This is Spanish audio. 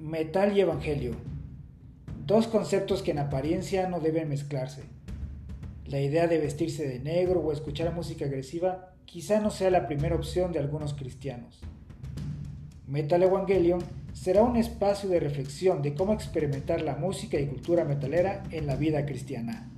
Metal y Evangelio. Dos conceptos que en apariencia no deben mezclarse. La idea de vestirse de negro o escuchar música agresiva quizá no sea la primera opción de algunos cristianos. Metal Evangelion será un espacio de reflexión de cómo experimentar la música y cultura metalera en la vida cristiana.